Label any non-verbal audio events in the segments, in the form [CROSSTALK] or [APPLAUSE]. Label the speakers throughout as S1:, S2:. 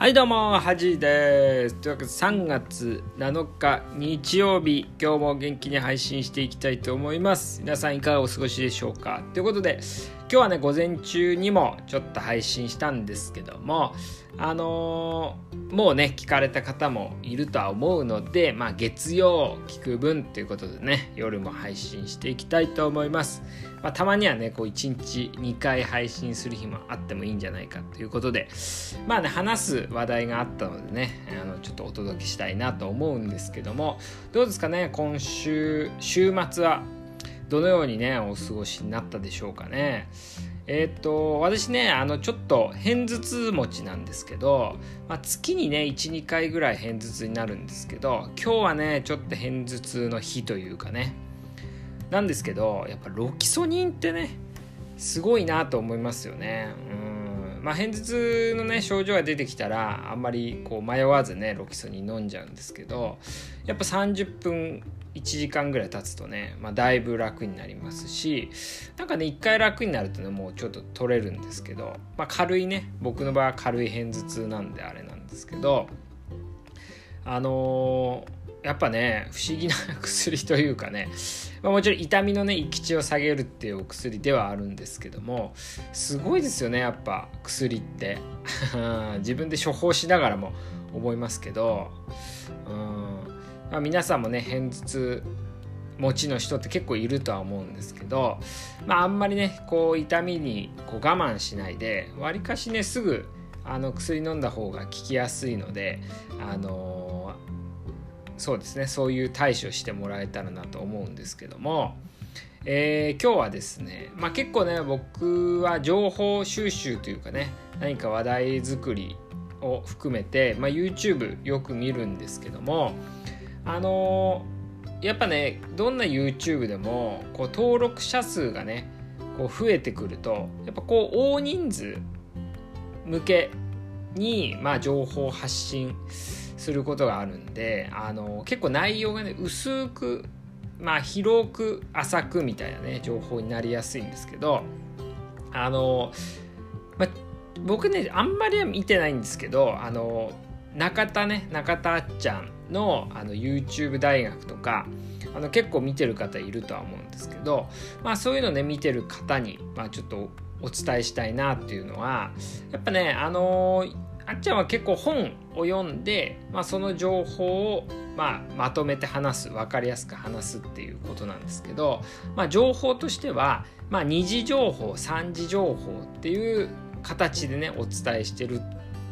S1: はいどうもはじです。というわけで3月7日日曜日今日も元気に配信していきたいと思います。皆さんいかがお過ごしでしょうか。ということで今日はね午前中にもちょっと配信したんですけどもあのー、もうね聞かれた方もいるとは思うのでまあ月曜聞く分ということでね夜も配信していきたいと思います。まあ、たまにはねこう1日2回配信する日もあってもいいんじゃないかということでまあね話す話題があったのでねあのちょっとお届けしたいなと思うんですけどもどうですかね今週週末はどのようにねお過ごしになったでしょうかね。えー、と私ねあのちょっと片頭痛持ちなんですけど、まあ、月にね12回ぐらい片頭痛になるんですけど今日はねちょっと片頭痛の日というかねなんですけどやっぱロキソニンってねすごいなと思いますよね。うんまあ、片頭痛のね症状が出てきたらあんまりこう迷わずねロキソニン飲んじゃうんですけどやっぱ30分1時間ぐらい経つとね、まあ、だいぶ楽になりますしなんかね一回楽になるとねもうちょっと取れるんですけど、まあ、軽いね僕の場合は軽い片頭痛なんであれなんですけどあのーやっぱね不思議な薬というかね、まあ、もちろん痛みのねき地を下げるっていうお薬ではあるんですけどもすごいですよねやっぱ薬って。[LAUGHS] 自分で処方しながらも思いますけどうん、まあ、皆さんもね片頭痛持ちの人って結構いるとは思うんですけど、まあ、あんまりねこう痛みにこう我慢しないでわりかしねすぐあの薬飲んだ方が効きやすいのであのそうですね。そういう対処してもらえたらなと思うんですけども、えー、今日はですね、まあ、結構ね僕は情報収集というかね何か話題作りを含めて、まあ、YouTube よく見るんですけどもあのー、やっぱねどんな YouTube でもこう登録者数がねこう増えてくるとやっぱこう大人数向けに、まあ、情報発信することがあるんであの結構内容がね薄くまあ広く浅くみたいなね情報になりやすいんですけどあの、ま僕ねあんまりは見てないんですけどあの中田ね中田あっちゃんのあの YouTube 大学とかあの結構見てる方いるとは思うんですけど、まあ、そういうのね見てる方に、まあ、ちょっとお伝えしたいなっていうのはやっぱねあのーあっちゃんは結構本を読んで、まあ、その情報を、まあ、まとめて話す分かりやすく話すっていうことなんですけど、まあ、情報としては、まあ、二次情報三次情報っていう形でねお伝えしてる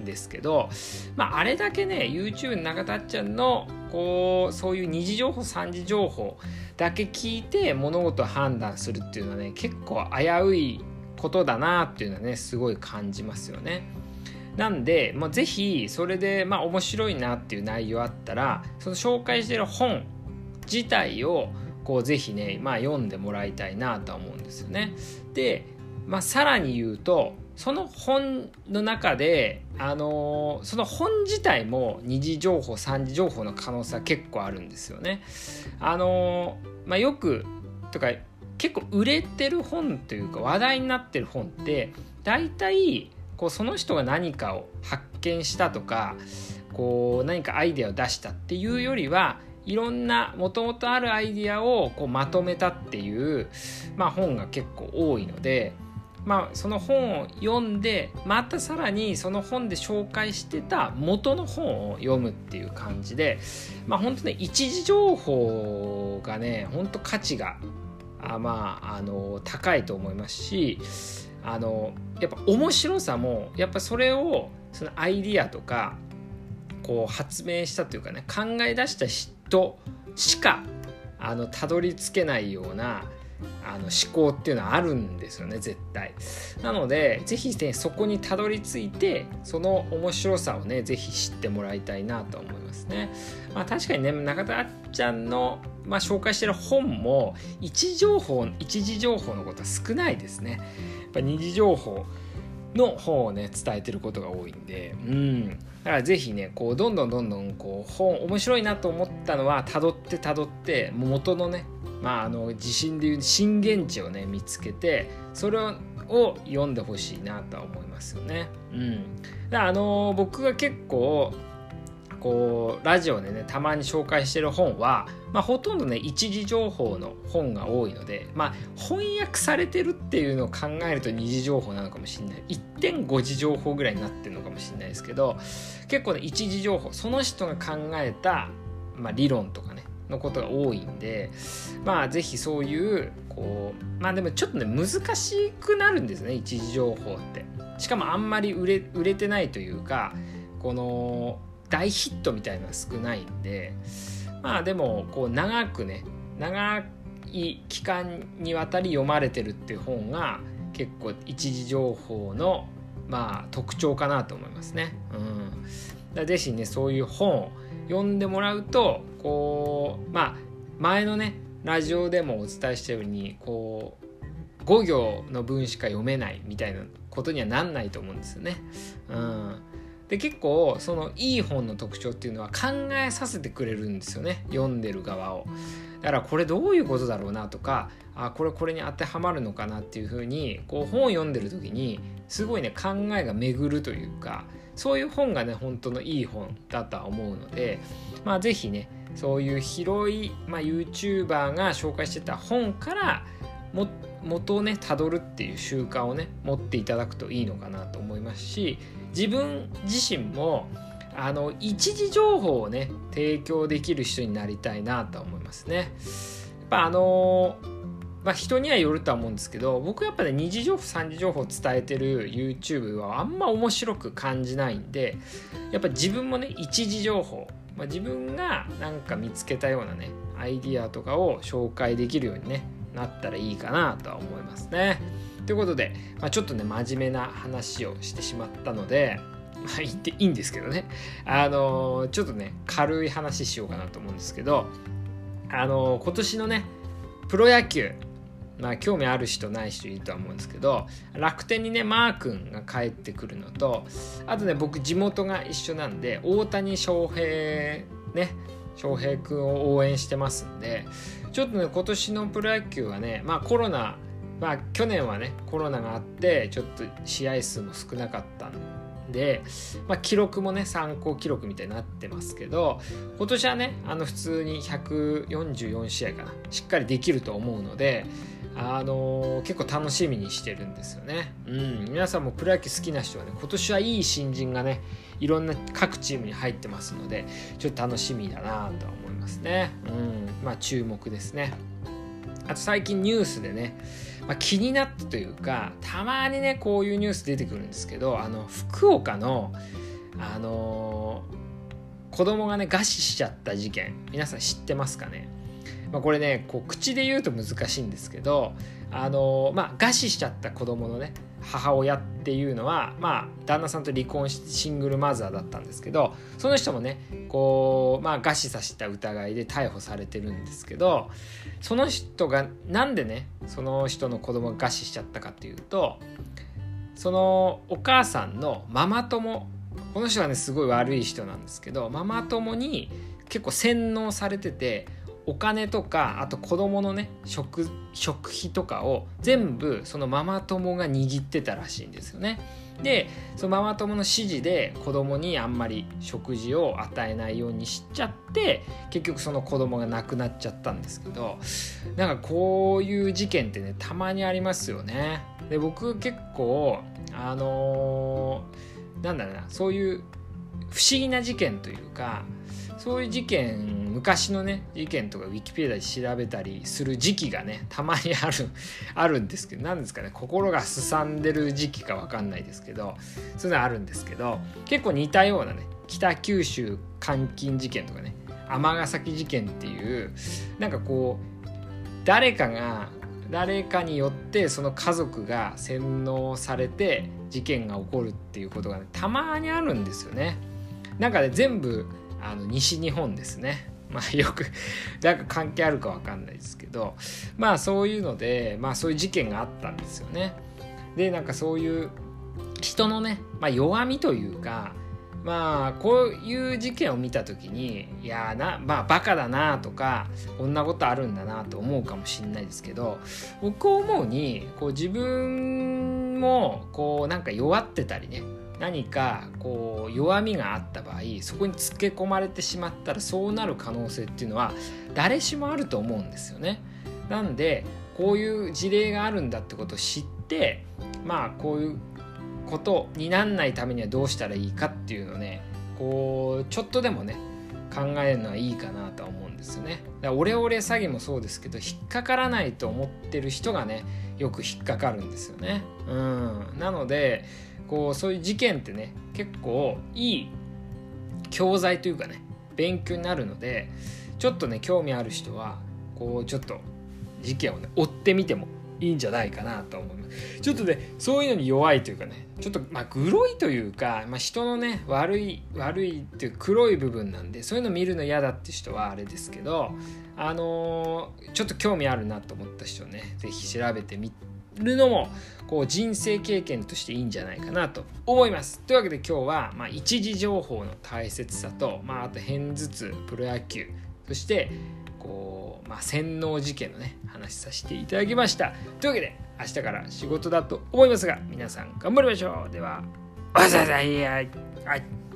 S1: んですけど、まあ、あれだけね YouTube の中田っちゃんのこうそういう二次情報三次情報だけ聞いて物事を判断するっていうのはね結構危ういことだなっていうのはねすごい感じますよね。なんで、まあ、ぜひそれで、まあ、面白いなっていう内容あったらその紹介してる本自体をこうぜひね、まあ、読んでもらいたいなとは思うんですよね。で、まあ、さらに言うとその本の中で、あのー、その本自体も二次情報三次情報の可能性は結構あるんですよね。あのー、まあ、よくとか結構売れてる本というか話題になってる本って大体こうその人が何かを発見したとかこう何かアイデアを出したっていうよりはいろんなもともとあるアイデアをこうまとめたっていう、まあ、本が結構多いので、まあ、その本を読んでまたさらにその本で紹介してた元の本を読むっていう感じで、まあ、本当ね一時情報がね本当価値があまああの高いと思いますしあのやっぱ面白さもやっぱそれをそのアイディアとかこう発明したというかね考え出した人しかあのたどり着けないようなあの思考っていうのはあるんですよね絶対。なので是非ねそこにたどり着いてその面白さをね是非知ってもらいたいなと思いますね。まあ確かにね中田あっちゃんのまあ、紹介してる本も一情報一時情報のことは少ないですね。やっぱ二次情報の方をね伝えてることが多いんで。うん。だから是非ねこうどんどんどんどんこう本面白いなと思ったのはたどってたどって元のねまああの地震でいう震源地をね見つけてそれを読んでほしいなとは思いますよね。うん、あの僕が結構こうラジオでねたまに紹介してる本は、まあ、ほとんどね一時情報の本が多いので、まあ、翻訳されてるっていうのを考えると二次情報なのかもしれない。1.5次情報ぐらいになってるのかもしれないですけど結構ね一時情報その人が考えた、まあ、理論とかねのことが多いんでまあ是非そういうこうまあでもちょっとね難しくなるんですね一時情報って。しかもあんまり売れ売れてないというかこの大ヒットみたいなのは少ないんでまあでもこう長くね長い期間にわたり読まれてるっていう本が結構一時情報のまあ特徴かなと思いますね。うん、だぜひねそういう本を読んでもらうとこうまあ前のねラジオでもお伝えしたようにこう5行の文しか読めないみたいなことにはなんないと思うんですよね。うんで結構そのいい本の特徴っていうのは考えさせてくれるんですよね読んでる側を。だからこれどういうことだろうなとかあこれこれに当てはまるのかなっていうふうにこう本を読んでる時にすごいね考えが巡るというかそういう本がね本当のいい本だとは思うのでまあ是非ねそういう広い、まあ、YouTuber が紹介してた本からも元をねたどるっていう習慣をね持っていただくといいのかなと思いますし自分自身もあの一時情報をね提供できる人になりたいなと思いますね。やっぱあのまあ、人にはよるとは思うんですけど僕やっぱね二次情報三次情報を伝えてる YouTube はあんま面白く感じないんでやっぱ自分もね一時情報、まあ、自分がなんか見つけたようなねアイディアとかを紹介できるようにねなったらいいかなとは思いますね。ということで、まあ、ちょっとね真面目な話をしてしまったのでまあ言っていいんですけどね。あのー、ちょっとね軽い話しようかなと思うんですけどあのー、今年のねプロ野球まあ興味ある人ない人いるとは思うんですけど楽天にねマー君が帰ってくるのとあとね僕地元が一緒なんで大谷翔平ね翔平君を応援してますんでちょっとね今年のプロ野球はねまあコロナまあ去年はねコロナがあってちょっと試合数も少なかったんで、まあ、記録もね参考記録みたいになってますけど今年はねあの普通に144試合かなしっかりできると思うのであのー、結構楽しみにしてるんですよね。うん、皆さんもプロ野球好きな人はね今年はいい新人がねいろんな各チームに入ってますのでちょっと楽しみだなと思いますね。うん、まあ注目ですね。あと最近ニュースでね、まあ、気になったというかたまにねこういうニュース出てくるんですけどあの福岡のあのー、子供がね餓死しちゃった事件皆さん知ってますかね？まあ、これねこう口で言うと難しいんですけどあのまあ餓死しちゃった子供のね母親っていうのはまあ旦那さんと離婚してシングルマザーだったんですけどその人もねこうまあ餓死させた疑いで逮捕されてるんですけどその人がなんでねその人の子供が餓死しちゃったかっていうとそのお母さんのママ友この人はねすごい悪い人なんですけどママ友に結構洗脳されててお金とかあと子供のね食食費とかを全部そのママ友が握ってたらしいんですよね。でそのママ友の指示で子供にあんまり食事を与えないようにしちゃって結局その子供が亡くなっちゃったんですけどなんかこういう事件ってねたまにありますよね。で僕結構あのー、なんだろうなそういう不思議な事件というかそういう事件昔のね事件とかウィキペディアで調べたりする時期がねたまにある [LAUGHS] あるんですけど何ですかね心がすさんでる時期か分かんないですけどそういうのあるんですけど結構似たようなね北九州監禁事件とかね尼崎事件っていうなんかこう誰かが誰かによってその家族が洗脳されて事件が起こるっていうことが、ね、たまにあるんですよね。なんかね全部あの西日本ですね。[LAUGHS] まあよくなんか関係あるか分かんないですけどまあそういうのでまあそういう事件があったんですよね。でなんかそういう人のね、まあ、弱みというかまあこういう事件を見た時にいやなまあバカだなとかこんなことあるんだなと思うかもしれないですけど僕思うにこう自分もこうなんか弱ってたりね何かこう弱みがあった場合そこにつけ込まれてしまったらそうなる可能性っていうのは誰しもあると思うんですよね。なんでこういう事例があるんだってことを知ってまあこういうことになんないためにはどうしたらいいかっていうのねこうちょっとでもね考えるのはいいかなとは思うんですよね。だからオレオレ詐欺もそうですけど引っかからないと思ってる人がねよく引っかかるんですよね。うん、なのでこうそういう事件ってね結構いい教材というかね勉強になるのでちょっとね興味ある人はこうちょっと事件をね追ってみてもいいんじゃないかなと思いますちょっとねそういうのに弱いというかねちょっとまあグロいというか、まあ、人のね悪い悪いっていう黒い部分なんでそういうの見るの嫌だって人はあれですけどあのー、ちょっと興味あるなと思った人ね是非調べてみるのもこう人生経験としていいんじゃないかなと思います。というわけで今日は、まあ、一時情報の大切さと、まあ、あと片頭痛プロ野球そしてこう、まあ、洗脳事件のね話させていただきました。というわけで明日から仕事だと思いますが皆さん頑張りましょう。ではおはようござい。ます